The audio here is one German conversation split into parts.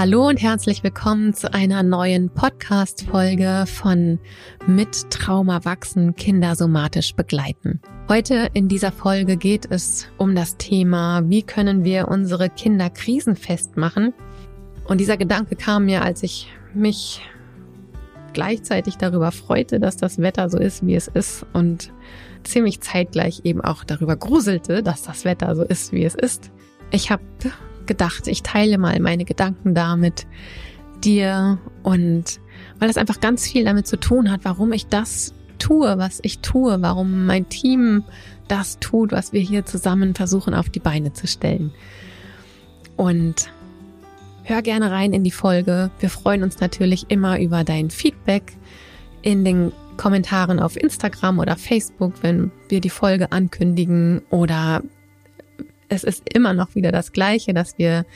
Hallo und herzlich willkommen zu einer neuen Podcast-Folge von Mit Trauma wachsen, Kinder somatisch begleiten. Heute in dieser Folge geht es um das Thema, wie können wir unsere Kinder krisenfest machen? Und dieser Gedanke kam mir, als ich mich gleichzeitig darüber freute, dass das Wetter so ist, wie es ist und ziemlich zeitgleich eben auch darüber gruselte, dass das Wetter so ist, wie es ist. Ich habe gedacht, ich teile mal meine Gedanken da mit dir und weil es einfach ganz viel damit zu tun hat, warum ich das tue, was ich tue, warum mein Team das tut, was wir hier zusammen versuchen auf die Beine zu stellen. Und hör gerne rein in die Folge. Wir freuen uns natürlich immer über dein Feedback in den Kommentaren auf Instagram oder Facebook, wenn wir die Folge ankündigen oder es ist immer noch wieder das Gleiche, dass wir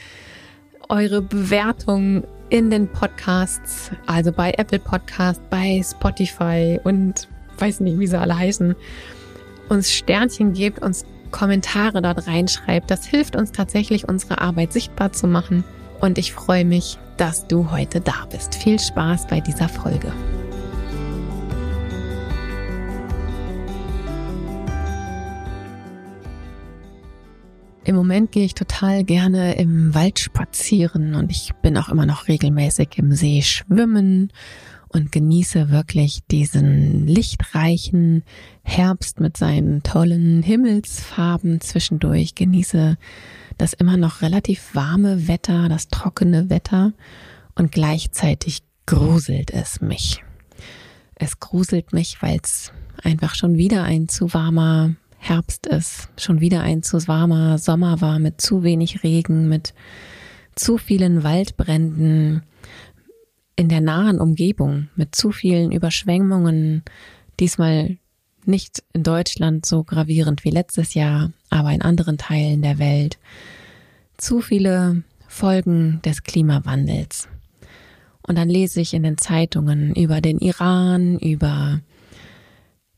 eure Bewertung in den Podcasts, also bei Apple Podcast, bei Spotify und weiß nicht, wie sie alle heißen, uns Sternchen gebt, uns Kommentare dort reinschreibt. Das hilft uns tatsächlich, unsere Arbeit sichtbar zu machen. Und ich freue mich, dass du heute da bist. Viel Spaß bei dieser Folge. Moment gehe ich total gerne im Wald spazieren und ich bin auch immer noch regelmäßig im See schwimmen und genieße wirklich diesen lichtreichen Herbst mit seinen tollen Himmelsfarben zwischendurch, genieße das immer noch relativ warme Wetter, das trockene Wetter und gleichzeitig gruselt es mich. Es gruselt mich, weil es einfach schon wieder ein zu warmer Herbst ist, schon wieder ein zu warmer Sommer war mit zu wenig Regen, mit zu vielen Waldbränden in der nahen Umgebung, mit zu vielen Überschwemmungen, diesmal nicht in Deutschland so gravierend wie letztes Jahr, aber in anderen Teilen der Welt. Zu viele Folgen des Klimawandels. Und dann lese ich in den Zeitungen über den Iran, über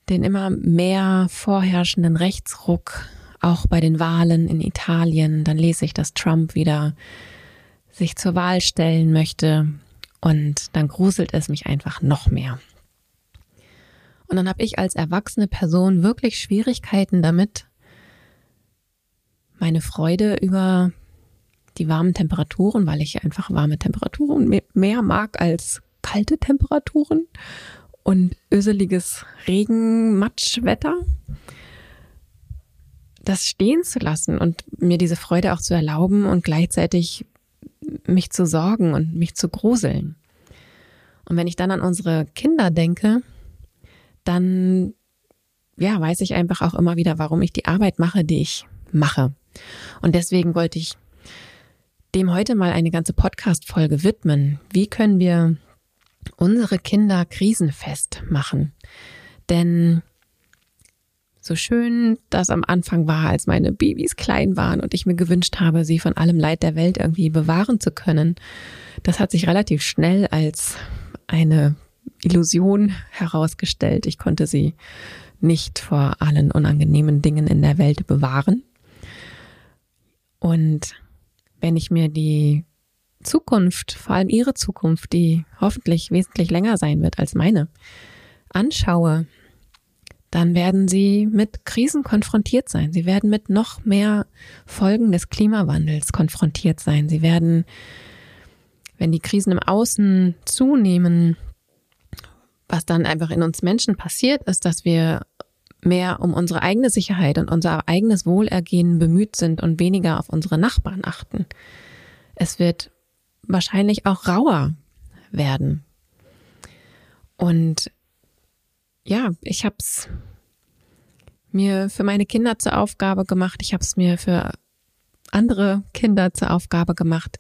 den immer mehr vorherrschenden Rechtsruck, auch bei den Wahlen in Italien. Dann lese ich, dass Trump wieder sich zur Wahl stellen möchte und dann gruselt es mich einfach noch mehr. Und dann habe ich als erwachsene Person wirklich Schwierigkeiten damit, meine Freude über die warmen Temperaturen, weil ich einfach warme Temperaturen mehr mag als kalte Temperaturen und öseliges Regen-Matschwetter, das stehen zu lassen und mir diese Freude auch zu erlauben und gleichzeitig mich zu sorgen und mich zu gruseln. Und wenn ich dann an unsere Kinder denke, dann ja, weiß ich einfach auch immer wieder, warum ich die Arbeit mache, die ich mache. Und deswegen wollte ich dem heute mal eine ganze Podcast-Folge widmen. Wie können wir unsere Kinder krisenfest machen. Denn so schön das am Anfang war, als meine Babys klein waren und ich mir gewünscht habe, sie von allem Leid der Welt irgendwie bewahren zu können, das hat sich relativ schnell als eine Illusion herausgestellt. Ich konnte sie nicht vor allen unangenehmen Dingen in der Welt bewahren. Und wenn ich mir die Zukunft, vor allem ihre Zukunft, die hoffentlich wesentlich länger sein wird als meine, anschaue, dann werden sie mit Krisen konfrontiert sein. Sie werden mit noch mehr Folgen des Klimawandels konfrontiert sein. Sie werden, wenn die Krisen im Außen zunehmen, was dann einfach in uns Menschen passiert ist, dass wir mehr um unsere eigene Sicherheit und unser eigenes Wohlergehen bemüht sind und weniger auf unsere Nachbarn achten. Es wird wahrscheinlich auch rauer werden. Und ja, ich habe es mir für meine Kinder zur Aufgabe gemacht, ich habe es mir für andere Kinder zur Aufgabe gemacht,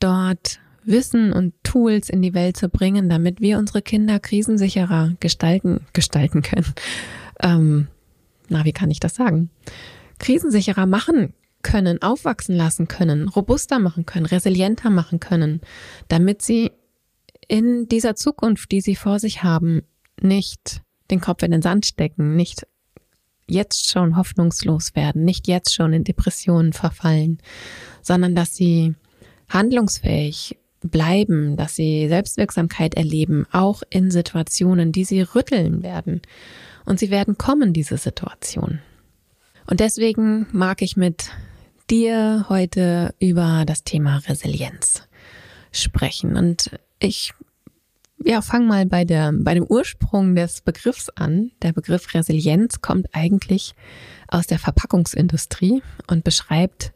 dort Wissen und Tools in die Welt zu bringen, damit wir unsere Kinder krisensicherer gestalten, gestalten können. Ähm, na, wie kann ich das sagen? Krisensicherer machen können, aufwachsen lassen können, robuster machen können, resilienter machen können, damit sie in dieser Zukunft, die sie vor sich haben, nicht den Kopf in den Sand stecken, nicht jetzt schon hoffnungslos werden, nicht jetzt schon in Depressionen verfallen, sondern dass sie handlungsfähig bleiben, dass sie Selbstwirksamkeit erleben, auch in Situationen, die sie rütteln werden. Und sie werden kommen, diese Situationen. Und deswegen mag ich mit dir heute über das Thema Resilienz sprechen. Und ich ja, fang mal bei der, bei dem Ursprung des Begriffs an. Der Begriff Resilienz kommt eigentlich aus der Verpackungsindustrie und beschreibt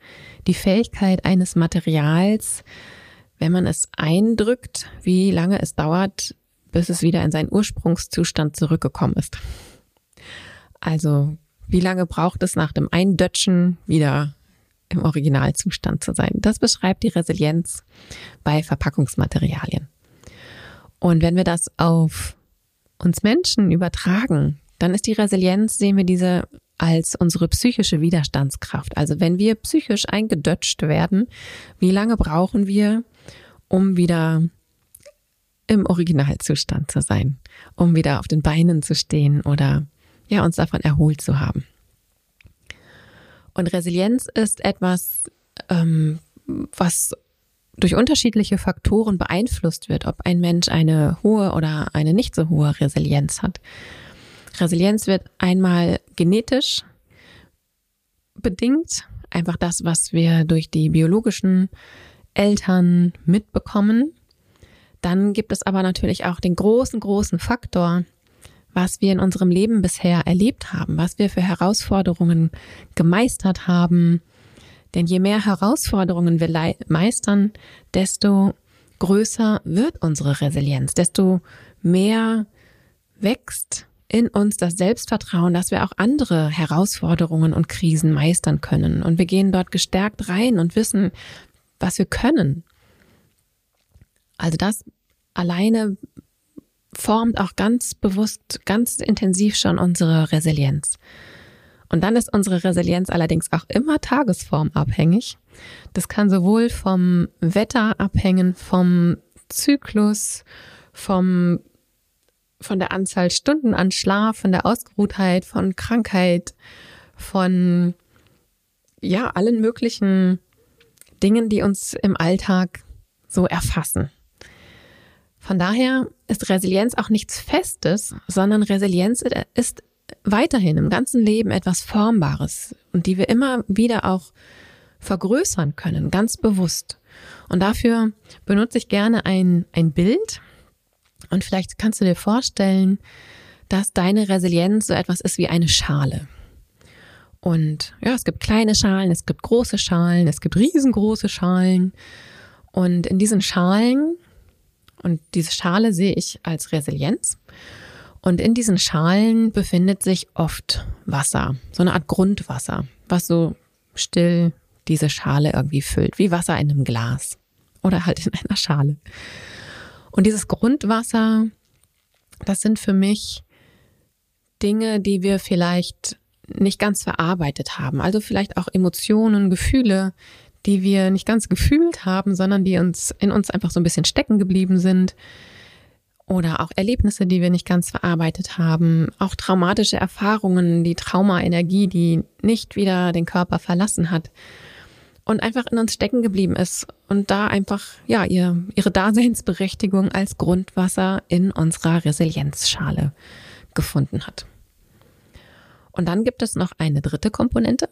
die Fähigkeit eines Materials, wenn man es eindrückt, wie lange es dauert, bis es wieder in seinen Ursprungszustand zurückgekommen ist. Also, wie lange braucht es nach dem Eindötschen wieder im Originalzustand zu sein? Das beschreibt die Resilienz bei Verpackungsmaterialien. Und wenn wir das auf uns Menschen übertragen, dann ist die Resilienz, sehen wir diese als unsere psychische Widerstandskraft. Also wenn wir psychisch eingedötscht werden, wie lange brauchen wir, um wieder im Originalzustand zu sein, um wieder auf den Beinen zu stehen oder ja, uns davon erholt zu haben. Und Resilienz ist etwas, ähm, was durch unterschiedliche Faktoren beeinflusst wird, ob ein Mensch eine hohe oder eine nicht so hohe Resilienz hat. Resilienz wird einmal genetisch bedingt, einfach das, was wir durch die biologischen Eltern mitbekommen. Dann gibt es aber natürlich auch den großen, großen Faktor, was wir in unserem Leben bisher erlebt haben, was wir für Herausforderungen gemeistert haben, denn je mehr Herausforderungen wir meistern, desto größer wird unsere Resilienz, desto mehr wächst in uns das Selbstvertrauen, dass wir auch andere Herausforderungen und Krisen meistern können. Und wir gehen dort gestärkt rein und wissen, was wir können. Also das alleine formt auch ganz bewusst, ganz intensiv schon unsere Resilienz. Und dann ist unsere Resilienz allerdings auch immer tagesformabhängig. Das kann sowohl vom Wetter abhängen, vom Zyklus, vom, von der Anzahl Stunden an Schlaf, von der Ausgeruhtheit, von Krankheit, von, ja, allen möglichen Dingen, die uns im Alltag so erfassen. Von daher ist Resilienz auch nichts Festes, sondern Resilienz ist weiterhin im ganzen Leben etwas Formbares und die wir immer wieder auch vergrößern können, ganz bewusst. Und dafür benutze ich gerne ein, ein Bild. Und vielleicht kannst du dir vorstellen, dass deine Resilienz so etwas ist wie eine Schale. Und ja, es gibt kleine Schalen, es gibt große Schalen, es gibt riesengroße Schalen. Und in diesen Schalen, und diese Schale sehe ich als Resilienz. Und in diesen Schalen befindet sich oft Wasser, so eine Art Grundwasser, was so still diese Schale irgendwie füllt, wie Wasser in einem Glas oder halt in einer Schale. Und dieses Grundwasser, das sind für mich Dinge, die wir vielleicht nicht ganz verarbeitet haben. Also vielleicht auch Emotionen, Gefühle, die wir nicht ganz gefühlt haben, sondern die uns in uns einfach so ein bisschen stecken geblieben sind, oder auch Erlebnisse, die wir nicht ganz verarbeitet haben, auch traumatische Erfahrungen, die Traumaenergie, die nicht wieder den Körper verlassen hat und einfach in uns stecken geblieben ist und da einfach ja ihr, ihre Daseinsberechtigung als Grundwasser in unserer Resilienzschale gefunden hat. Und dann gibt es noch eine dritte Komponente.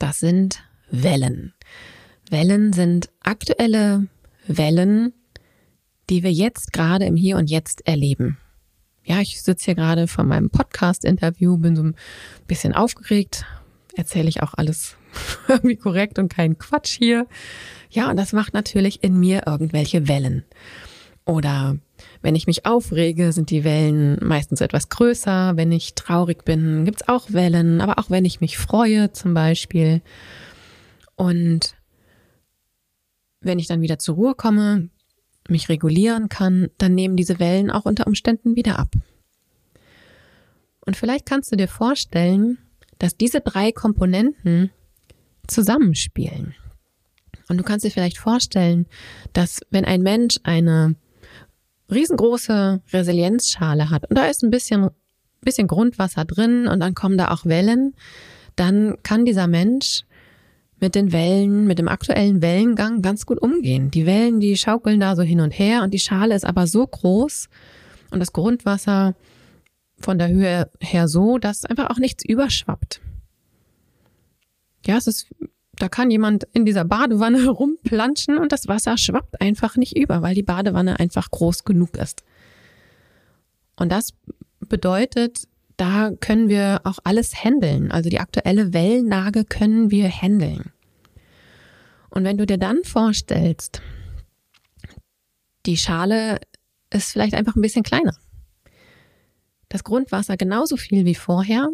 Das sind Wellen. Wellen sind aktuelle Wellen, die wir jetzt gerade im Hier und Jetzt erleben. Ja, ich sitze hier gerade vor meinem Podcast-Interview, bin so ein bisschen aufgeregt, erzähle ich auch alles irgendwie korrekt und kein Quatsch hier. Ja, und das macht natürlich in mir irgendwelche Wellen. Oder wenn ich mich aufrege, sind die Wellen meistens etwas größer. Wenn ich traurig bin, gibt's auch Wellen. Aber auch wenn ich mich freue zum Beispiel. Und wenn ich dann wieder zur Ruhe komme, mich regulieren kann, dann nehmen diese Wellen auch unter Umständen wieder ab. Und vielleicht kannst du dir vorstellen, dass diese drei Komponenten zusammenspielen. Und du kannst dir vielleicht vorstellen, dass wenn ein Mensch eine riesengroße Resilienzschale hat und da ist ein bisschen, bisschen Grundwasser drin und dann kommen da auch Wellen, dann kann dieser Mensch mit den Wellen, mit dem aktuellen Wellengang ganz gut umgehen. Die Wellen, die schaukeln da so hin und her und die Schale ist aber so groß und das Grundwasser von der Höhe her so, dass einfach auch nichts überschwappt. Ja, es ist, da kann jemand in dieser Badewanne rumplanschen und das Wasser schwappt einfach nicht über, weil die Badewanne einfach groß genug ist. Und das bedeutet, da können wir auch alles handeln. Also die aktuelle Wellenlage können wir handeln. Und wenn du dir dann vorstellst, die Schale ist vielleicht einfach ein bisschen kleiner. Das Grundwasser genauso viel wie vorher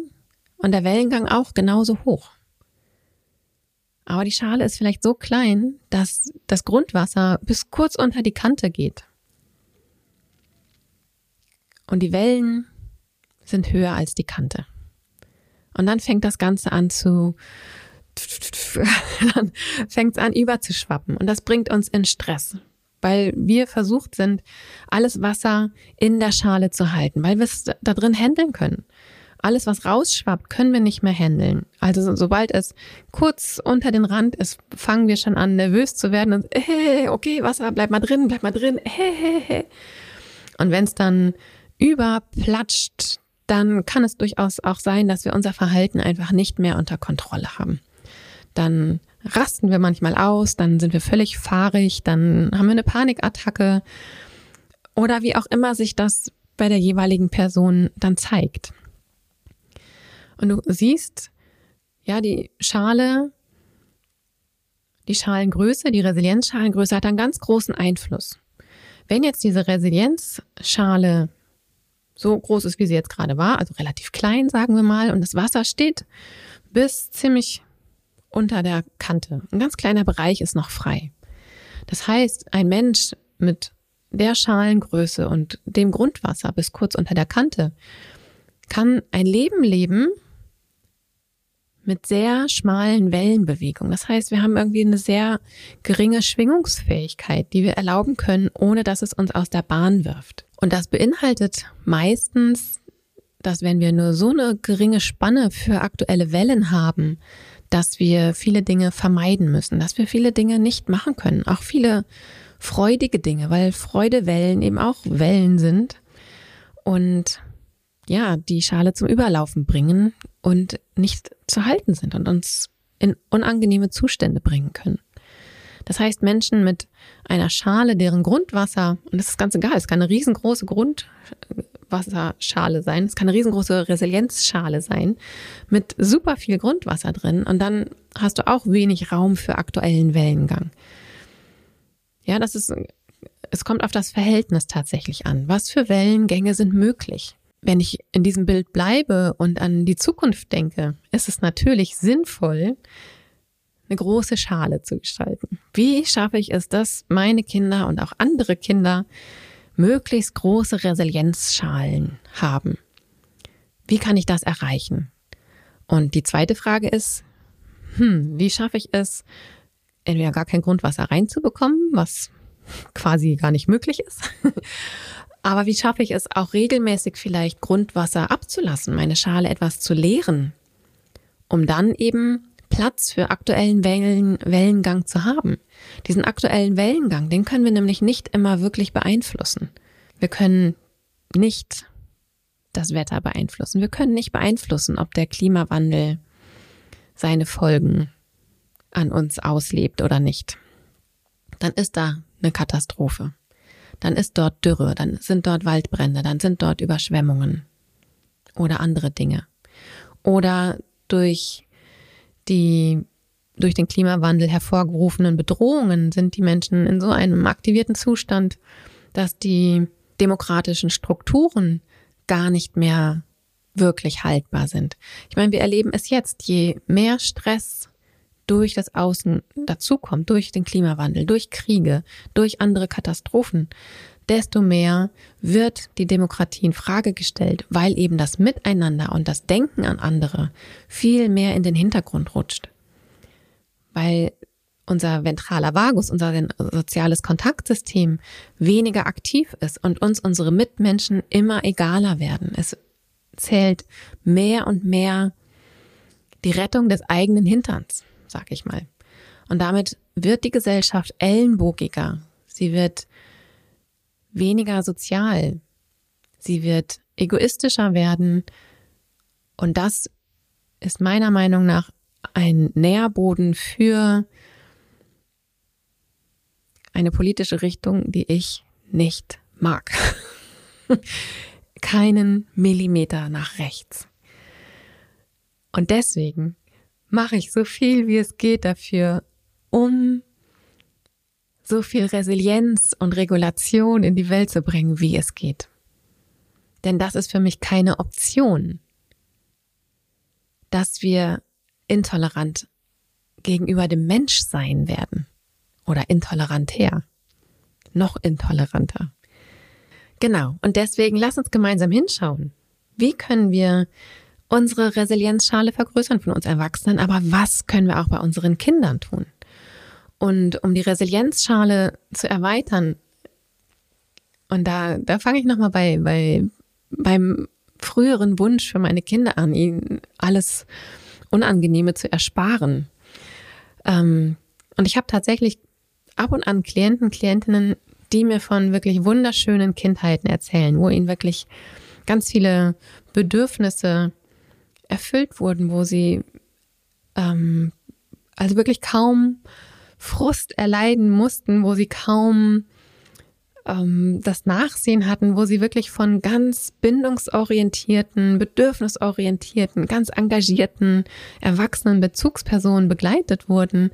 und der Wellengang auch genauso hoch. Aber die Schale ist vielleicht so klein, dass das Grundwasser bis kurz unter die Kante geht. Und die Wellen sind höher als die Kante. Und dann fängt das Ganze an zu, dann fängt es an überzuschwappen. Und das bringt uns in Stress, weil wir versucht sind, alles Wasser in der Schale zu halten, weil wir es da drin handeln können. Alles, was rausschwappt, können wir nicht mehr handeln. Also sobald es kurz unter den Rand ist, fangen wir schon an, nervös zu werden und hey, okay, Wasser, bleib mal drin, bleib mal drin. Hey, hey, hey. Und wenn es dann überplatscht, dann kann es durchaus auch sein, dass wir unser Verhalten einfach nicht mehr unter Kontrolle haben. Dann rasten wir manchmal aus, dann sind wir völlig fahrig, dann haben wir eine Panikattacke oder wie auch immer sich das bei der jeweiligen Person dann zeigt. Und du siehst, ja, die Schale, die Schalengröße, die Resilienzschalengröße hat einen ganz großen Einfluss. Wenn jetzt diese Resilienzschale so groß ist, wie sie jetzt gerade war, also relativ klein, sagen wir mal, und das Wasser steht bis ziemlich unter der Kante. Ein ganz kleiner Bereich ist noch frei. Das heißt, ein Mensch mit der Schalengröße und dem Grundwasser bis kurz unter der Kante kann ein Leben leben mit sehr schmalen Wellenbewegungen. Das heißt, wir haben irgendwie eine sehr geringe Schwingungsfähigkeit, die wir erlauben können, ohne dass es uns aus der Bahn wirft. Und das beinhaltet meistens, dass wenn wir nur so eine geringe Spanne für aktuelle Wellen haben, dass wir viele Dinge vermeiden müssen, dass wir viele Dinge nicht machen können, auch viele freudige Dinge, weil Freudewellen eben auch Wellen sind und ja, die Schale zum Überlaufen bringen und nicht zu halten sind und uns in unangenehme Zustände bringen können. Das heißt, Menschen mit einer Schale, deren Grundwasser, und das ist ganz egal, es kann eine riesengroße Grundwasserschale sein, es kann eine riesengroße Resilienzschale sein, mit super viel Grundwasser drin, und dann hast du auch wenig Raum für aktuellen Wellengang. Ja, das ist, es kommt auf das Verhältnis tatsächlich an. Was für Wellengänge sind möglich? Wenn ich in diesem Bild bleibe und an die Zukunft denke, ist es natürlich sinnvoll, eine große Schale zu gestalten. Wie schaffe ich es, dass meine Kinder und auch andere Kinder möglichst große Resilienzschalen haben? Wie kann ich das erreichen? Und die zweite Frage ist, hm, wie schaffe ich es, entweder gar kein Grundwasser reinzubekommen, was quasi gar nicht möglich ist, aber wie schaffe ich es auch regelmäßig vielleicht Grundwasser abzulassen, meine Schale etwas zu leeren, um dann eben Platz für aktuellen Wellen, Wellengang zu haben. Diesen aktuellen Wellengang, den können wir nämlich nicht immer wirklich beeinflussen. Wir können nicht das Wetter beeinflussen. Wir können nicht beeinflussen, ob der Klimawandel seine Folgen an uns auslebt oder nicht. Dann ist da eine Katastrophe. Dann ist dort Dürre, dann sind dort Waldbrände, dann sind dort Überschwemmungen oder andere Dinge. Oder durch die durch den Klimawandel hervorgerufenen Bedrohungen sind die Menschen in so einem aktivierten Zustand, dass die demokratischen Strukturen gar nicht mehr wirklich haltbar sind. Ich meine, wir erleben es jetzt, je mehr Stress durch das Außen dazukommt, durch den Klimawandel, durch Kriege, durch andere Katastrophen, desto mehr wird die Demokratie in Frage gestellt, weil eben das Miteinander und das Denken an andere viel mehr in den Hintergrund rutscht. Weil unser ventraler Vagus, unser soziales Kontaktsystem weniger aktiv ist und uns unsere Mitmenschen immer egaler werden. Es zählt mehr und mehr die Rettung des eigenen Hinterns. sag ich mal. Und damit wird die Gesellschaft ellenbogiger. Sie wird weniger sozial. Sie wird egoistischer werden. Und das ist meiner Meinung nach ein Nährboden für eine politische Richtung, die ich nicht mag. Keinen Millimeter nach rechts. Und deswegen mache ich so viel, wie es geht dafür, um so viel Resilienz und Regulation in die Welt zu bringen, wie es geht. Denn das ist für mich keine Option, dass wir intolerant gegenüber dem Mensch sein werden oder intoleranter, noch intoleranter. Genau, und deswegen lass uns gemeinsam hinschauen. Wie können wir unsere Resilienzschale vergrößern von uns Erwachsenen, aber was können wir auch bei unseren Kindern tun? Und um die Resilienzschale zu erweitern, und da, da fange ich nochmal bei, bei, beim früheren Wunsch für meine Kinder an, ihnen alles Unangenehme zu ersparen. Ähm, und ich habe tatsächlich ab und an Klienten, Klientinnen, die mir von wirklich wunderschönen Kindheiten erzählen, wo ihnen wirklich ganz viele Bedürfnisse erfüllt wurden, wo sie ähm, also wirklich kaum Frust erleiden mussten, wo sie kaum ähm, das Nachsehen hatten, wo sie wirklich von ganz bindungsorientierten, bedürfnisorientierten, ganz engagierten, erwachsenen Bezugspersonen begleitet wurden,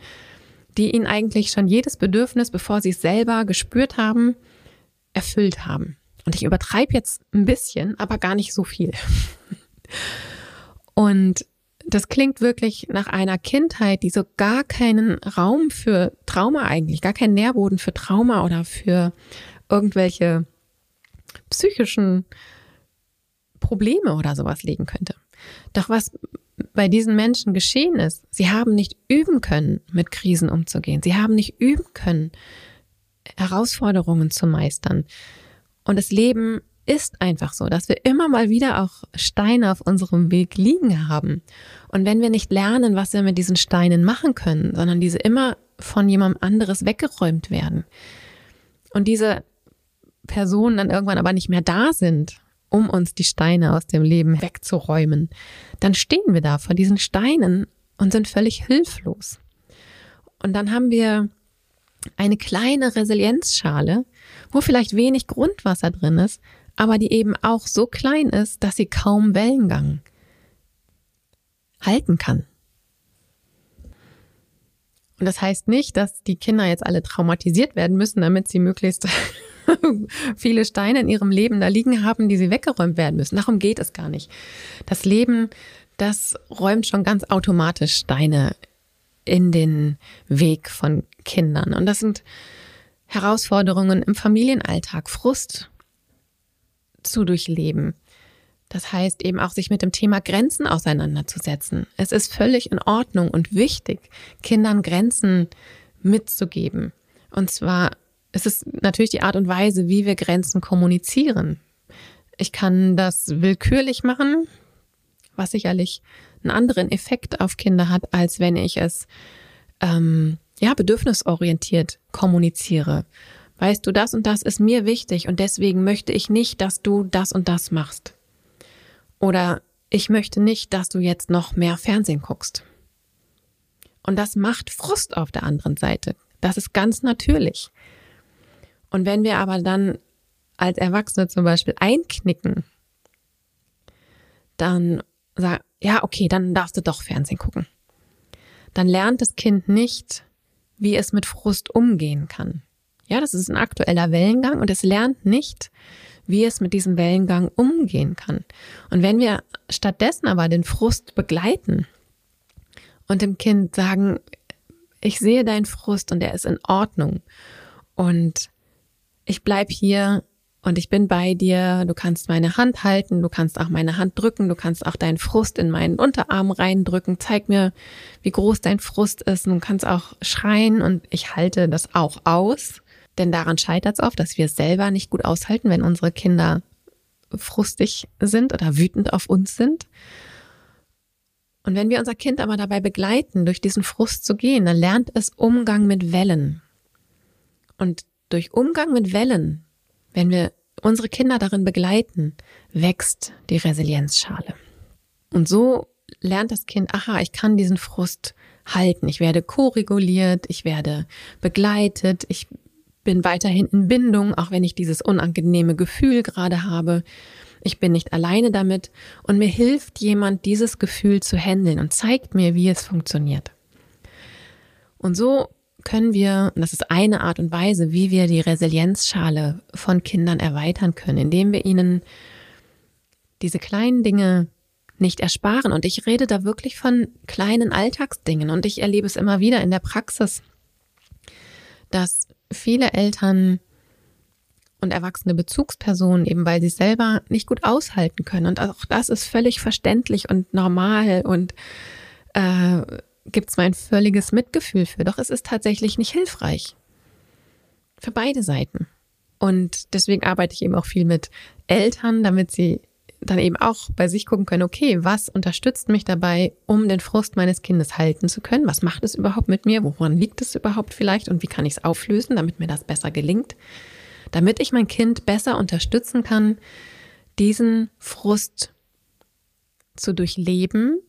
die ihnen eigentlich schon jedes Bedürfnis, bevor sie es selber gespürt haben, erfüllt haben. Und ich übertreibe jetzt ein bisschen, aber gar nicht so viel. Und das klingt wirklich nach einer Kindheit, die so gar keinen Raum für Trauma eigentlich, gar keinen Nährboden für Trauma oder für irgendwelche psychischen Probleme oder sowas legen könnte. Doch was bei diesen Menschen geschehen ist, sie haben nicht üben können, mit Krisen umzugehen. Sie haben nicht üben können, Herausforderungen zu meistern. Und das Leben ist einfach so, dass wir immer mal wieder auch Steine auf unserem Weg liegen haben. Und wenn wir nicht lernen, was wir mit diesen Steinen machen können, sondern diese immer von jemandem anderes weggeräumt werden und diese Personen dann irgendwann aber nicht mehr da sind, um uns die Steine aus dem Leben wegzuräumen, dann stehen wir da vor diesen Steinen und sind völlig hilflos. Und dann haben wir eine kleine Resilienzschale, wo vielleicht wenig Grundwasser drin ist, aber die eben auch so klein ist, dass sie kaum Wellengang halten kann. Und das heißt nicht, dass die Kinder jetzt alle traumatisiert werden müssen, damit sie möglichst viele Steine in ihrem Leben da liegen haben, die sie weggeräumt werden müssen. Darum geht es gar nicht. Das Leben, das räumt schon ganz automatisch Steine in den Weg von Kindern. Und das sind Herausforderungen im Familienalltag, Frust, zu durchleben. Das heißt eben auch, sich mit dem Thema Grenzen auseinanderzusetzen. Es ist völlig in Ordnung und wichtig, Kindern Grenzen mitzugeben. Und zwar ist es natürlich die Art und Weise, wie wir Grenzen kommunizieren. Ich kann das willkürlich machen, was sicherlich einen anderen Effekt auf Kinder hat, als wenn ich es ähm, ja bedürfnisorientiert kommuniziere weißt du, das und das ist mir wichtig und deswegen möchte ich nicht, dass du das und das machst. Oder ich möchte nicht, dass du jetzt noch mehr Fernsehen guckst. Und das macht Frust auf der anderen Seite. Das ist ganz natürlich. Und wenn wir aber dann als Erwachsene zum Beispiel einknicken, dann sag, ja, okay, dann darfst du doch Fernsehen gucken. Dann lernt das Kind nicht, wie es mit Frust umgehen kann. Ja, das ist ein aktueller Wellengang und es lernt nicht, wie es mit diesem Wellengang umgehen kann. Und wenn wir stattdessen aber den Frust begleiten und dem Kind sagen, ich sehe deinen Frust und er ist in Ordnung und ich bleib hier und ich bin bei dir, du kannst meine Hand halten, du kannst auch meine Hand drücken, du kannst auch deinen Frust in meinen Unterarm reindrücken, zeig mir, wie groß dein Frust ist. Du kannst auch schreien und ich halte das auch aus denn daran scheitert es oft, dass wir es selber nicht gut aushalten, wenn unsere Kinder frustig sind oder wütend auf uns sind. Und wenn wir unser Kind aber dabei begleiten, durch diesen Frust zu gehen, dann lernt es Umgang mit Wellen. Und durch Umgang mit Wellen, wenn wir unsere Kinder darin begleiten, wächst die Resilienzschale. Und so lernt das Kind, aha, ich kann diesen Frust halten. Ich werde koreguliert, ich werde begleitet, ich bin weiterhin in Bindung, auch wenn ich dieses unangenehme Gefühl gerade habe. Ich bin nicht alleine damit und mir hilft jemand, dieses Gefühl zu handeln und zeigt mir, wie es funktioniert. Und so können wir, und das ist eine Art und Weise, wie wir die Resilienzschale von Kindern erweitern können, indem wir ihnen diese kleinen Dinge nicht ersparen. Und ich rede da wirklich von kleinen Alltagsdingen. Und ich erlebe es immer wieder in der Praxis, dass viele Eltern und erwachsene Bezugspersonen, eben weil sie es selber nicht gut aushalten können. Und auch das ist völlig verständlich und normal und äh, gibt es mein völliges Mitgefühl für. Doch es ist tatsächlich nicht hilfreich. Für beide Seiten. Und deswegen arbeite ich eben auch viel mit Eltern, damit sie dann eben auch bei sich gucken können, okay, was unterstützt mich dabei, um den Frust meines Kindes halten zu können? Was macht es überhaupt mit mir? Woran liegt es überhaupt vielleicht? Und wie kann ich es auflösen, damit mir das besser gelingt? Damit ich mein Kind besser unterstützen kann, diesen Frust zu durchleben,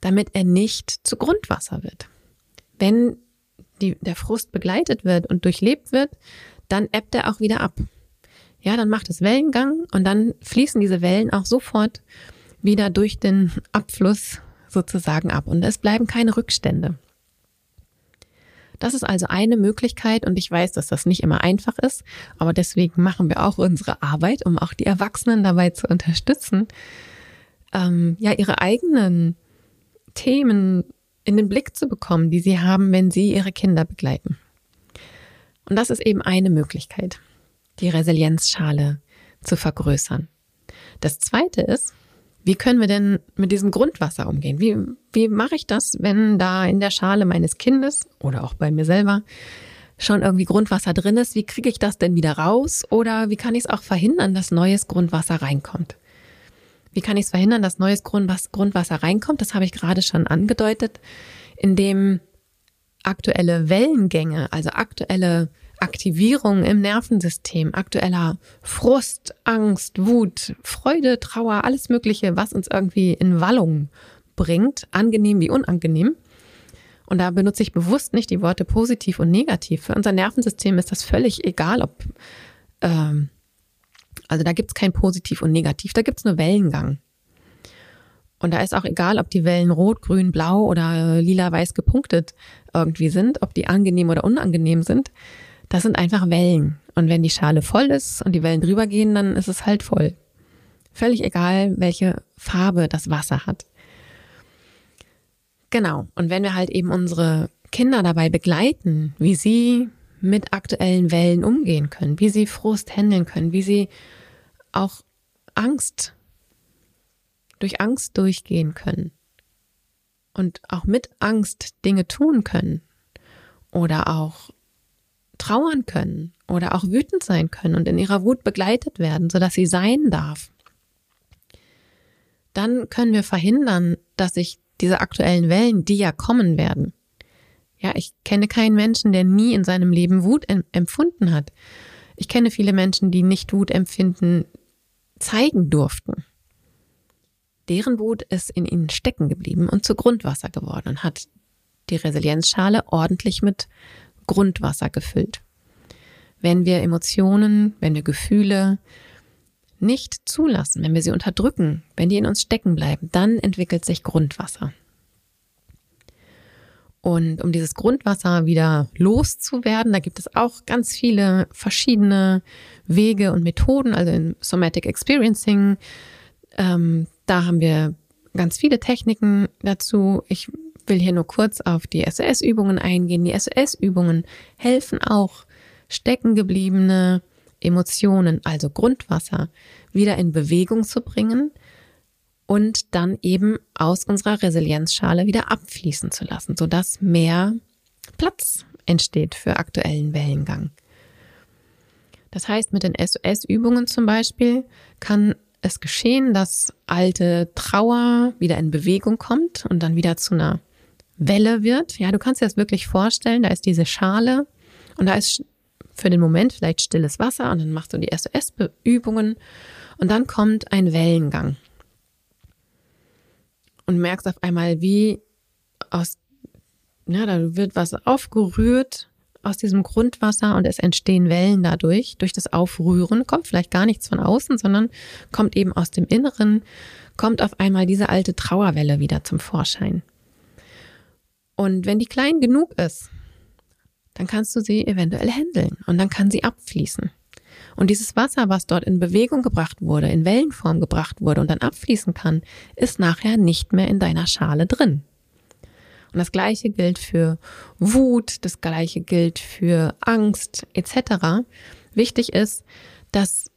damit er nicht zu Grundwasser wird. Wenn die, der Frust begleitet wird und durchlebt wird, dann ebbt er auch wieder ab ja, dann macht es Wellengang und dann fließen diese Wellen auch sofort wieder durch den Abfluss sozusagen ab und es bleiben keine Rückstände. Das ist also eine Möglichkeit und ich weiß, dass das nicht immer einfach ist, aber deswegen machen wir auch unsere Arbeit, um auch die Erwachsenen dabei zu unterstützen, ähm, ja, ihre eigenen Themen in den Blick zu bekommen, die sie haben, wenn sie ihre Kinder begleiten. Und das ist eben eine Möglichkeit die Resilienzschale zu vergrößern. Das zweite ist, wie können wir denn mit diesem Grundwasser umgehen? Wie, wie mache ich das, wenn da in der Schale meines Kindes oder auch bei mir selber schon irgendwie Grundwasser drin ist? Wie kriege ich das denn wieder raus? Oder wie kann ich es auch verhindern, dass neues Grundwasser reinkommt? Wie kann ich es verhindern, dass neues Grundwasser reinkommt? Das habe ich gerade schon angedeutet, indem aktuelle Wellengänge, also aktuelle Aktivierung im Nervensystem, aktueller Frust, Angst, Wut, Freude, Trauer, alles Mögliche, was uns irgendwie in Wallung bringt, angenehm wie unangenehm. Und da benutze ich bewusst nicht die Worte positiv und negativ. Für unser Nervensystem ist das völlig egal, ob, ähm, also da gibt es kein Positiv und Negativ, da gibt es nur Wellengang. Und da ist auch egal, ob die Wellen rot, grün, blau oder lila, weiß gepunktet irgendwie sind, ob die angenehm oder unangenehm sind. Das sind einfach Wellen. Und wenn die Schale voll ist und die Wellen drüber gehen, dann ist es halt voll. Völlig egal, welche Farbe das Wasser hat. Genau. Und wenn wir halt eben unsere Kinder dabei begleiten, wie sie mit aktuellen Wellen umgehen können, wie sie Frust handeln können, wie sie auch Angst durch Angst durchgehen können und auch mit Angst Dinge tun können oder auch trauern können oder auch wütend sein können und in ihrer Wut begleitet werden, sodass sie sein darf, dann können wir verhindern, dass sich diese aktuellen Wellen, die ja kommen werden, ja, ich kenne keinen Menschen, der nie in seinem Leben Wut empfunden hat. Ich kenne viele Menschen, die nicht Wut empfinden, zeigen durften. Deren Wut ist in ihnen stecken geblieben und zu Grundwasser geworden und hat die Resilienzschale ordentlich mit Grundwasser gefüllt. Wenn wir Emotionen, wenn wir Gefühle nicht zulassen, wenn wir sie unterdrücken, wenn die in uns stecken bleiben, dann entwickelt sich Grundwasser. Und um dieses Grundwasser wieder loszuwerden, da gibt es auch ganz viele verschiedene Wege und Methoden, also in Somatic Experiencing. Ähm, da haben wir ganz viele Techniken dazu. Ich will hier nur kurz auf die SOS-Übungen eingehen. Die SOS-Übungen helfen auch, steckengebliebene Emotionen, also Grundwasser, wieder in Bewegung zu bringen und dann eben aus unserer Resilienzschale wieder abfließen zu lassen, sodass mehr Platz entsteht für aktuellen Wellengang. Das heißt, mit den SOS-Übungen zum Beispiel kann es geschehen, dass alte Trauer wieder in Bewegung kommt und dann wieder zu einer Welle wird. Ja, du kannst dir das wirklich vorstellen. Da ist diese Schale und da ist für den Moment vielleicht stilles Wasser und dann machst du die SOS-Übungen und dann kommt ein Wellengang und merkst auf einmal, wie aus, ja, da wird was aufgerührt aus diesem Grundwasser und es entstehen Wellen dadurch, durch das Aufrühren, kommt vielleicht gar nichts von außen, sondern kommt eben aus dem Inneren, kommt auf einmal diese alte Trauerwelle wieder zum Vorschein. Und wenn die klein genug ist, dann kannst du sie eventuell handeln und dann kann sie abfließen. Und dieses Wasser, was dort in Bewegung gebracht wurde, in Wellenform gebracht wurde und dann abfließen kann, ist nachher nicht mehr in deiner Schale drin. Und das gleiche gilt für Wut, das gleiche gilt für Angst etc. Wichtig ist, dass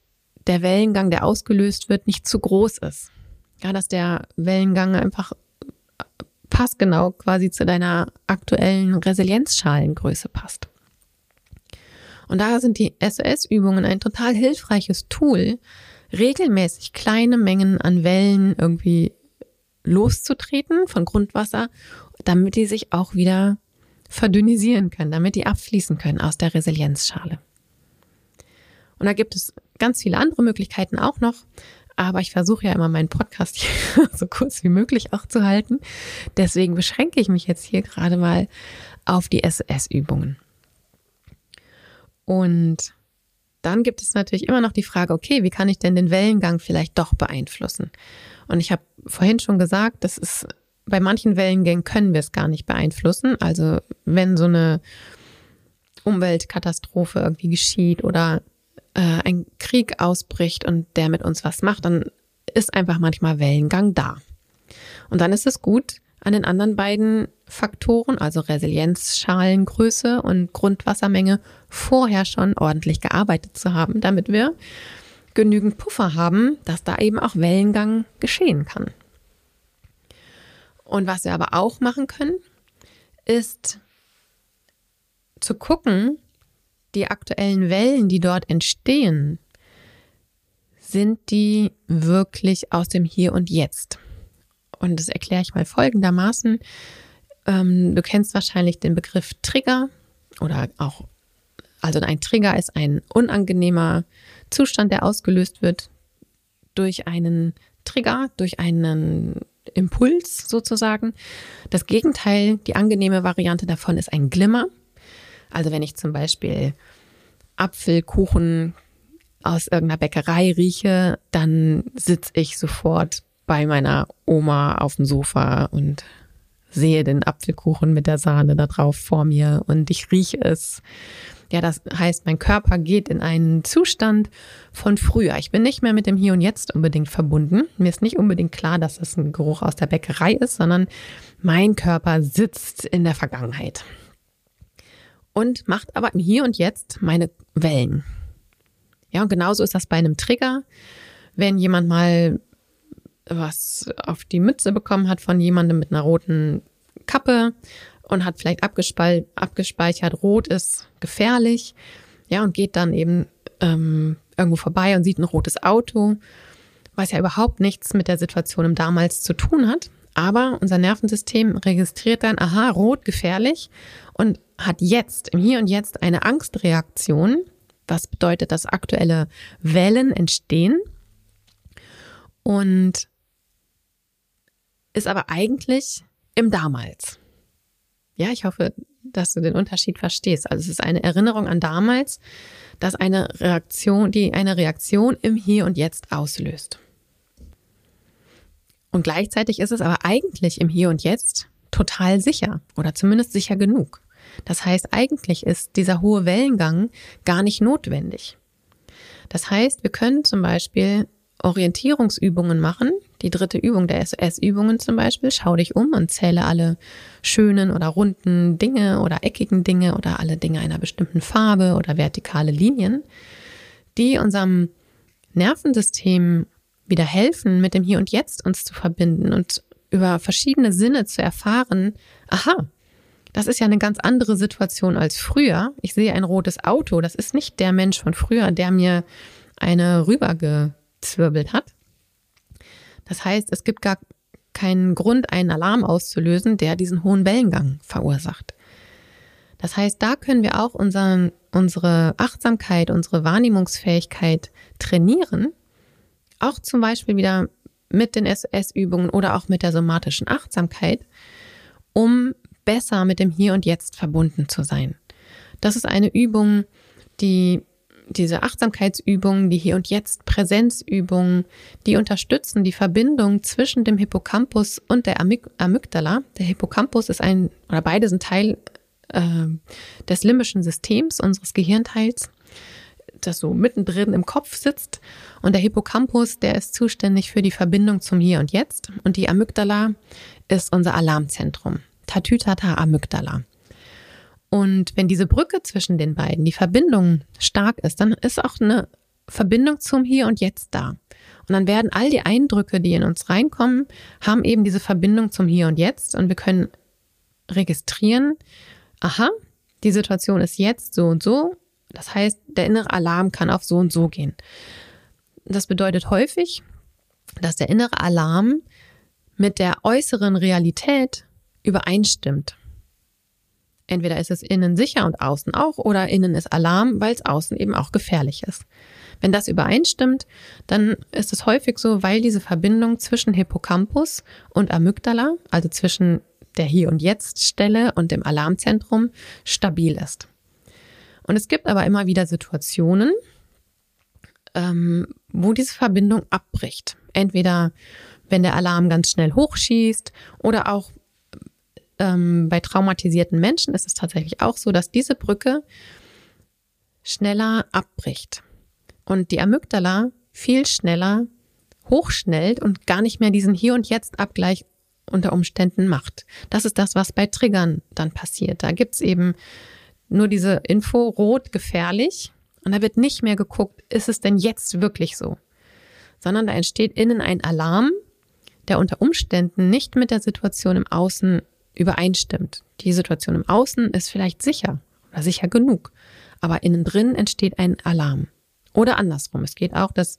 der Wellengang, der ausgelöst wird, nicht zu groß ist. Ja, dass der Wellengang einfach passgenau quasi zu deiner aktuellen Resilienzschalengröße passt. Und daher sind die SOS-Übungen ein total hilfreiches Tool, regelmäßig kleine Mengen an Wellen irgendwie loszutreten von Grundwasser damit die sich auch wieder verdünnisieren können, damit die abfließen können aus der Resilienzschale. Und da gibt es ganz viele andere Möglichkeiten auch noch, aber ich versuche ja immer meinen Podcast hier so kurz wie möglich auch zu halten. Deswegen beschränke ich mich jetzt hier gerade mal auf die SS-Übungen. Und dann gibt es natürlich immer noch die Frage, okay, wie kann ich denn den Wellengang vielleicht doch beeinflussen? Und ich habe vorhin schon gesagt, das ist bei manchen Wellengängen können wir es gar nicht beeinflussen. Also wenn so eine Umweltkatastrophe irgendwie geschieht oder äh, ein Krieg ausbricht und der mit uns was macht, dann ist einfach manchmal Wellengang da. Und dann ist es gut, an den anderen beiden Faktoren, also Resilienzschalengröße und Grundwassermenge, vorher schon ordentlich gearbeitet zu haben, damit wir genügend Puffer haben, dass da eben auch Wellengang geschehen kann. Und was wir aber auch machen können, ist zu gucken, die aktuellen Wellen, die dort entstehen, sind die wirklich aus dem Hier und Jetzt? Und das erkläre ich mal folgendermaßen. Ähm, du kennst wahrscheinlich den Begriff Trigger oder auch, also ein Trigger ist ein unangenehmer Zustand, der ausgelöst wird durch einen Trigger, durch einen Impuls sozusagen. Das Gegenteil, die angenehme Variante davon ist ein Glimmer. Also wenn ich zum Beispiel Apfelkuchen aus irgendeiner Bäckerei rieche, dann sitze ich sofort bei meiner Oma auf dem Sofa und sehe den Apfelkuchen mit der Sahne da drauf vor mir und ich rieche es. Ja, das heißt, mein Körper geht in einen Zustand von früher. Ich bin nicht mehr mit dem Hier und Jetzt unbedingt verbunden. Mir ist nicht unbedingt klar, dass das ein Geruch aus der Bäckerei ist, sondern mein Körper sitzt in der Vergangenheit und macht aber im Hier und Jetzt meine Wellen. Ja, und genauso ist das bei einem Trigger. Wenn jemand mal was auf die Mütze bekommen hat von jemandem mit einer roten Kappe und hat vielleicht abgespeichert, rot ist gefährlich, ja, und geht dann eben ähm, irgendwo vorbei und sieht ein rotes Auto, was ja überhaupt nichts mit der Situation im damals zu tun hat. Aber unser Nervensystem registriert dann, aha, rot, gefährlich und hat jetzt, im Hier und Jetzt, eine Angstreaktion, was bedeutet, dass aktuelle Wellen entstehen und ist aber eigentlich im Damals. Ja, ich hoffe, dass du den Unterschied verstehst. Also es ist eine Erinnerung an damals, dass eine Reaktion, die eine Reaktion im Hier und Jetzt auslöst. Und gleichzeitig ist es aber eigentlich im Hier und Jetzt total sicher oder zumindest sicher genug. Das heißt, eigentlich ist dieser hohe Wellengang gar nicht notwendig. Das heißt, wir können zum Beispiel Orientierungsübungen machen. Die dritte Übung der SOS-Übungen zum Beispiel. Schau dich um und zähle alle schönen oder runden Dinge oder eckigen Dinge oder alle Dinge einer bestimmten Farbe oder vertikale Linien, die unserem Nervensystem wieder helfen, mit dem Hier und Jetzt uns zu verbinden und über verschiedene Sinne zu erfahren, aha, das ist ja eine ganz andere Situation als früher. Ich sehe ein rotes Auto, das ist nicht der Mensch von früher, der mir eine rüberge gezwirbelt hat, Das heißt, es gibt gar keinen Grund, einen Alarm auszulösen, der diesen hohen Wellengang verursacht. Das heißt, da können wir auch unseren, unsere Achtsamkeit, unsere Wahrnehmungsfähigkeit trainieren. Auch zum Beispiel wieder mit den SOS-Übungen oder auch mit der somatischen Achtsamkeit, um besser mit dem Hier und Jetzt verbunden zu sein. Das ist eine Übung, die diese Achtsamkeitsübungen, die Hier und Jetzt Präsenzübungen, die unterstützen die Verbindung zwischen dem Hippocampus und der Amygdala. Der Hippocampus ist ein, oder beide sind Teil äh, des limbischen Systems unseres Gehirnteils, das so mittendrin im Kopf sitzt. Und der Hippocampus, der ist zuständig für die Verbindung zum Hier und Jetzt. Und die Amygdala ist unser Alarmzentrum. Tatütata Amygdala. Und wenn diese Brücke zwischen den beiden, die Verbindung stark ist, dann ist auch eine Verbindung zum Hier und Jetzt da. Und dann werden all die Eindrücke, die in uns reinkommen, haben eben diese Verbindung zum Hier und Jetzt und wir können registrieren, aha, die Situation ist jetzt so und so. Das heißt, der innere Alarm kann auf so und so gehen. Das bedeutet häufig, dass der innere Alarm mit der äußeren Realität übereinstimmt. Entweder ist es innen sicher und außen auch oder innen ist Alarm, weil es außen eben auch gefährlich ist. Wenn das übereinstimmt, dann ist es häufig so, weil diese Verbindung zwischen Hippocampus und Amygdala, also zwischen der Hier- und Jetzt-Stelle und dem Alarmzentrum, stabil ist. Und es gibt aber immer wieder Situationen, ähm, wo diese Verbindung abbricht. Entweder wenn der Alarm ganz schnell hochschießt oder auch ähm, bei traumatisierten Menschen ist es tatsächlich auch so, dass diese Brücke schneller abbricht und die Amygdala viel schneller hochschnellt und gar nicht mehr diesen Hier- und Jetzt-Abgleich unter Umständen macht. Das ist das, was bei Triggern dann passiert. Da gibt's eben nur diese Info, rot, gefährlich. Und da wird nicht mehr geguckt, ist es denn jetzt wirklich so? Sondern da entsteht innen ein Alarm, der unter Umständen nicht mit der Situation im Außen übereinstimmt. Die Situation im Außen ist vielleicht sicher oder sicher genug, aber innen drin entsteht ein Alarm. Oder andersrum. Es geht auch, dass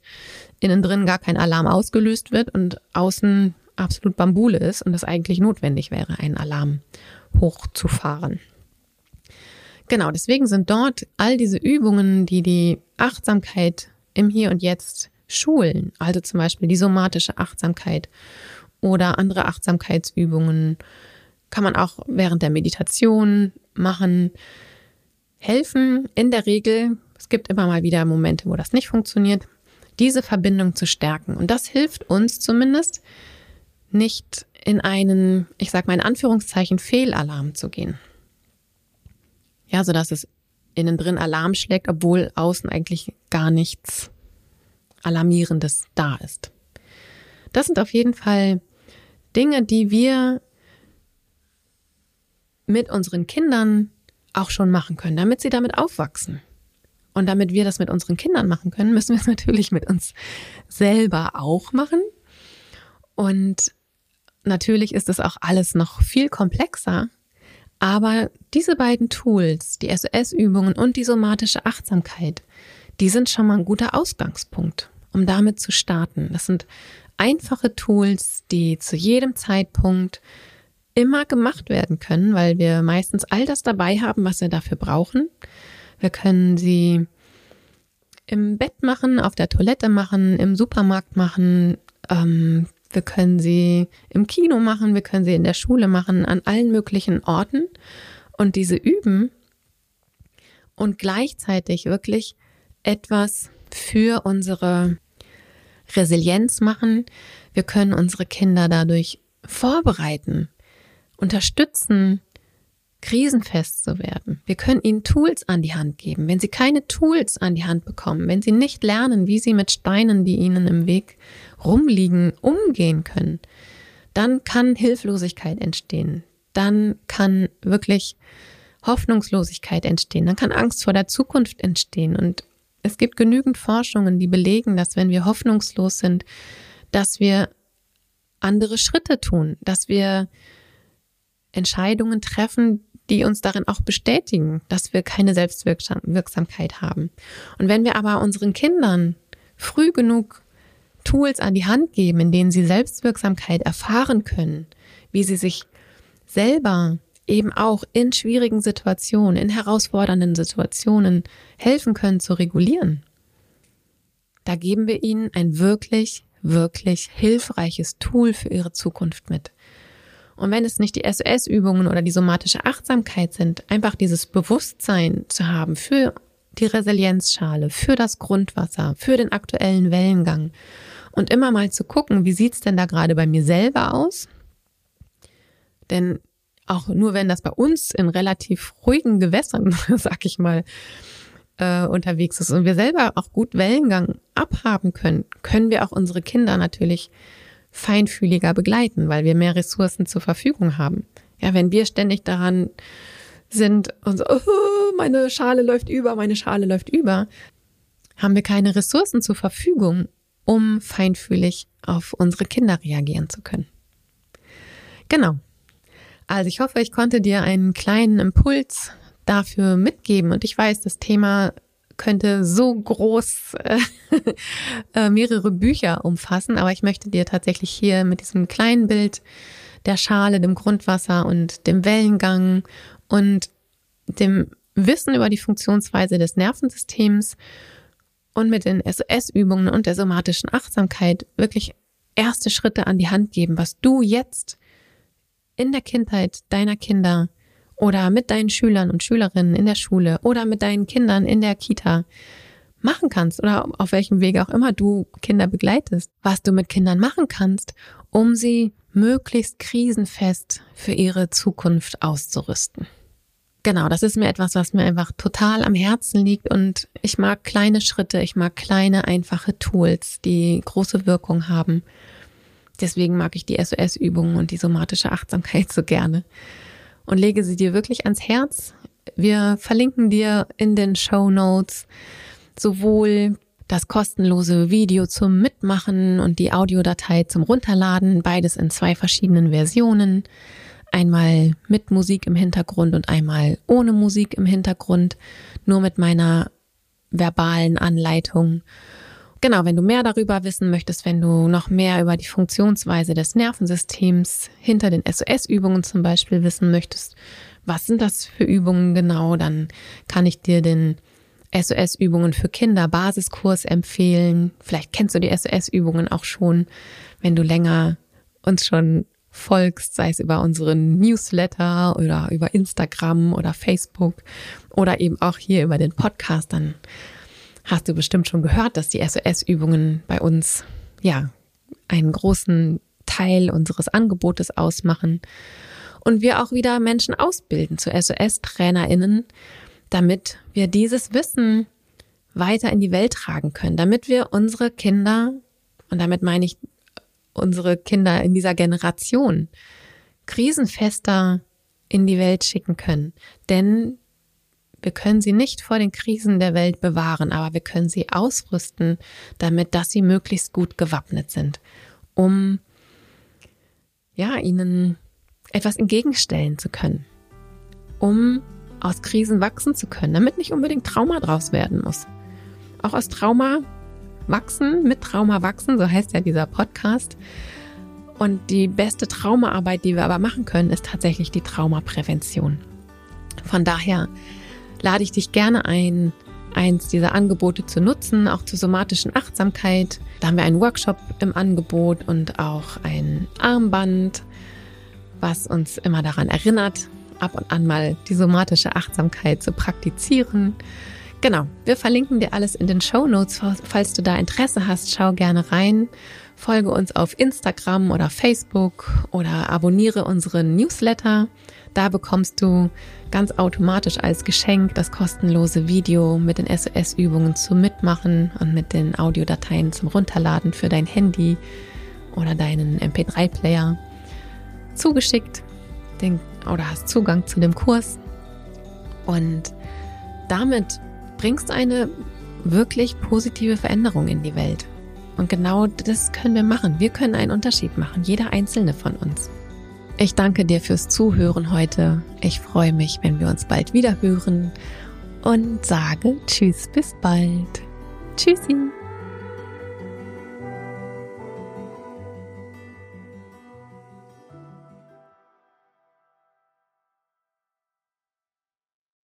innen drin gar kein Alarm ausgelöst wird und außen absolut Bambule ist und es eigentlich notwendig wäre, einen Alarm hochzufahren. Genau, deswegen sind dort all diese Übungen, die die Achtsamkeit im Hier und Jetzt schulen, also zum Beispiel die somatische Achtsamkeit oder andere Achtsamkeitsübungen, kann man auch während der Meditation machen, helfen in der Regel, es gibt immer mal wieder Momente, wo das nicht funktioniert, diese Verbindung zu stärken. Und das hilft uns zumindest, nicht in einen, ich sag mal in Anführungszeichen, Fehlalarm zu gehen. Ja, so dass es innen drin Alarm schlägt, obwohl außen eigentlich gar nichts Alarmierendes da ist. Das sind auf jeden Fall Dinge, die wir mit unseren Kindern auch schon machen können, damit sie damit aufwachsen. Und damit wir das mit unseren Kindern machen können, müssen wir es natürlich mit uns selber auch machen. Und natürlich ist es auch alles noch viel komplexer. Aber diese beiden Tools, die SOS-Übungen und die somatische Achtsamkeit, die sind schon mal ein guter Ausgangspunkt, um damit zu starten. Das sind einfache Tools, die zu jedem Zeitpunkt immer gemacht werden können, weil wir meistens all das dabei haben, was wir dafür brauchen. Wir können sie im Bett machen, auf der Toilette machen, im Supermarkt machen. Ähm, wir können sie im Kino machen, wir können sie in der Schule machen, an allen möglichen Orten. Und diese üben und gleichzeitig wirklich etwas für unsere Resilienz machen. Wir können unsere Kinder dadurch vorbereiten unterstützen, krisenfest zu werden. Wir können ihnen Tools an die Hand geben. Wenn sie keine Tools an die Hand bekommen, wenn sie nicht lernen, wie sie mit Steinen, die ihnen im Weg rumliegen, umgehen können, dann kann Hilflosigkeit entstehen. Dann kann wirklich Hoffnungslosigkeit entstehen. Dann kann Angst vor der Zukunft entstehen. Und es gibt genügend Forschungen, die belegen, dass wenn wir hoffnungslos sind, dass wir andere Schritte tun, dass wir Entscheidungen treffen, die uns darin auch bestätigen, dass wir keine Selbstwirksamkeit haben. Und wenn wir aber unseren Kindern früh genug Tools an die Hand geben, in denen sie Selbstwirksamkeit erfahren können, wie sie sich selber eben auch in schwierigen Situationen, in herausfordernden Situationen helfen können zu regulieren. Da geben wir ihnen ein wirklich, wirklich hilfreiches Tool für ihre Zukunft mit. Und wenn es nicht die SOS-Übungen oder die somatische Achtsamkeit sind, einfach dieses Bewusstsein zu haben für die Resilienzschale, für das Grundwasser, für den aktuellen Wellengang und immer mal zu gucken, wie sieht's denn da gerade bei mir selber aus? Denn auch nur wenn das bei uns in relativ ruhigen Gewässern, sag ich mal, äh, unterwegs ist und wir selber auch gut Wellengang abhaben können, können wir auch unsere Kinder natürlich feinfühliger begleiten, weil wir mehr Ressourcen zur Verfügung haben. Ja, wenn wir ständig daran sind und so, oh, meine Schale läuft über, meine Schale läuft über, haben wir keine Ressourcen zur Verfügung, um feinfühlig auf unsere Kinder reagieren zu können. Genau. Also ich hoffe, ich konnte dir einen kleinen Impuls dafür mitgeben und ich weiß, das Thema könnte so groß äh, äh, mehrere Bücher umfassen, aber ich möchte dir tatsächlich hier mit diesem kleinen Bild der Schale, dem Grundwasser und dem Wellengang und dem Wissen über die Funktionsweise des Nervensystems und mit den SOS-Übungen und der somatischen Achtsamkeit wirklich erste Schritte an die Hand geben, was du jetzt in der Kindheit deiner Kinder oder mit deinen Schülern und Schülerinnen in der Schule oder mit deinen Kindern in der Kita machen kannst oder auf welchem Wege auch immer du Kinder begleitest, was du mit Kindern machen kannst, um sie möglichst krisenfest für ihre Zukunft auszurüsten. Genau, das ist mir etwas, was mir einfach total am Herzen liegt und ich mag kleine Schritte, ich mag kleine, einfache Tools, die große Wirkung haben. Deswegen mag ich die SOS-Übungen und die somatische Achtsamkeit so gerne und lege sie dir wirklich ans Herz. Wir verlinken dir in den Show Notes sowohl das kostenlose Video zum Mitmachen und die Audiodatei zum Runterladen, beides in zwei verschiedenen Versionen. Einmal mit Musik im Hintergrund und einmal ohne Musik im Hintergrund, nur mit meiner verbalen Anleitung. Genau, wenn du mehr darüber wissen möchtest, wenn du noch mehr über die Funktionsweise des Nervensystems hinter den SOS-Übungen zum Beispiel wissen möchtest, was sind das für Übungen genau, dann kann ich dir den SOS-Übungen für Kinder Basiskurs empfehlen. Vielleicht kennst du die SOS-Übungen auch schon, wenn du länger uns schon folgst, sei es über unseren Newsletter oder über Instagram oder Facebook oder eben auch hier über den Podcast, dann hast du bestimmt schon gehört, dass die SOS-Übungen bei uns ja einen großen Teil unseres Angebotes ausmachen und wir auch wieder Menschen ausbilden zu SOS-TrainerInnen, damit wir dieses Wissen weiter in die Welt tragen können, damit wir unsere Kinder, und damit meine ich unsere Kinder in dieser Generation, krisenfester in die Welt schicken können. Denn wir können sie nicht vor den Krisen der Welt bewahren, aber wir können sie ausrüsten, damit, dass sie möglichst gut gewappnet sind, um ja, ihnen etwas entgegenstellen zu können, um aus Krisen wachsen zu können, damit nicht unbedingt Trauma draus werden muss. Auch aus Trauma wachsen, mit Trauma wachsen, so heißt ja dieser Podcast. Und die beste Traumaarbeit, die wir aber machen können, ist tatsächlich die Traumaprävention. Von daher lade ich dich gerne ein, eins dieser Angebote zu nutzen, auch zur somatischen Achtsamkeit. Da haben wir einen Workshop im Angebot und auch ein Armband, was uns immer daran erinnert, ab und an mal die somatische Achtsamkeit zu praktizieren. Genau, wir verlinken dir alles in den Show Notes. Falls du da Interesse hast, schau gerne rein. Folge uns auf Instagram oder Facebook oder abonniere unseren Newsletter. Da bekommst du ganz automatisch als Geschenk das kostenlose Video mit den SOS-Übungen zum Mitmachen und mit den Audiodateien zum Runterladen für dein Handy oder deinen MP3-Player zugeschickt den, oder hast Zugang zu dem Kurs. Und damit bringst eine wirklich positive Veränderung in die Welt. Und genau das können wir machen. Wir können einen Unterschied machen, jeder einzelne von uns. Ich danke dir fürs Zuhören heute. Ich freue mich, wenn wir uns bald wieder hören und sage Tschüss, bis bald. Tschüssi.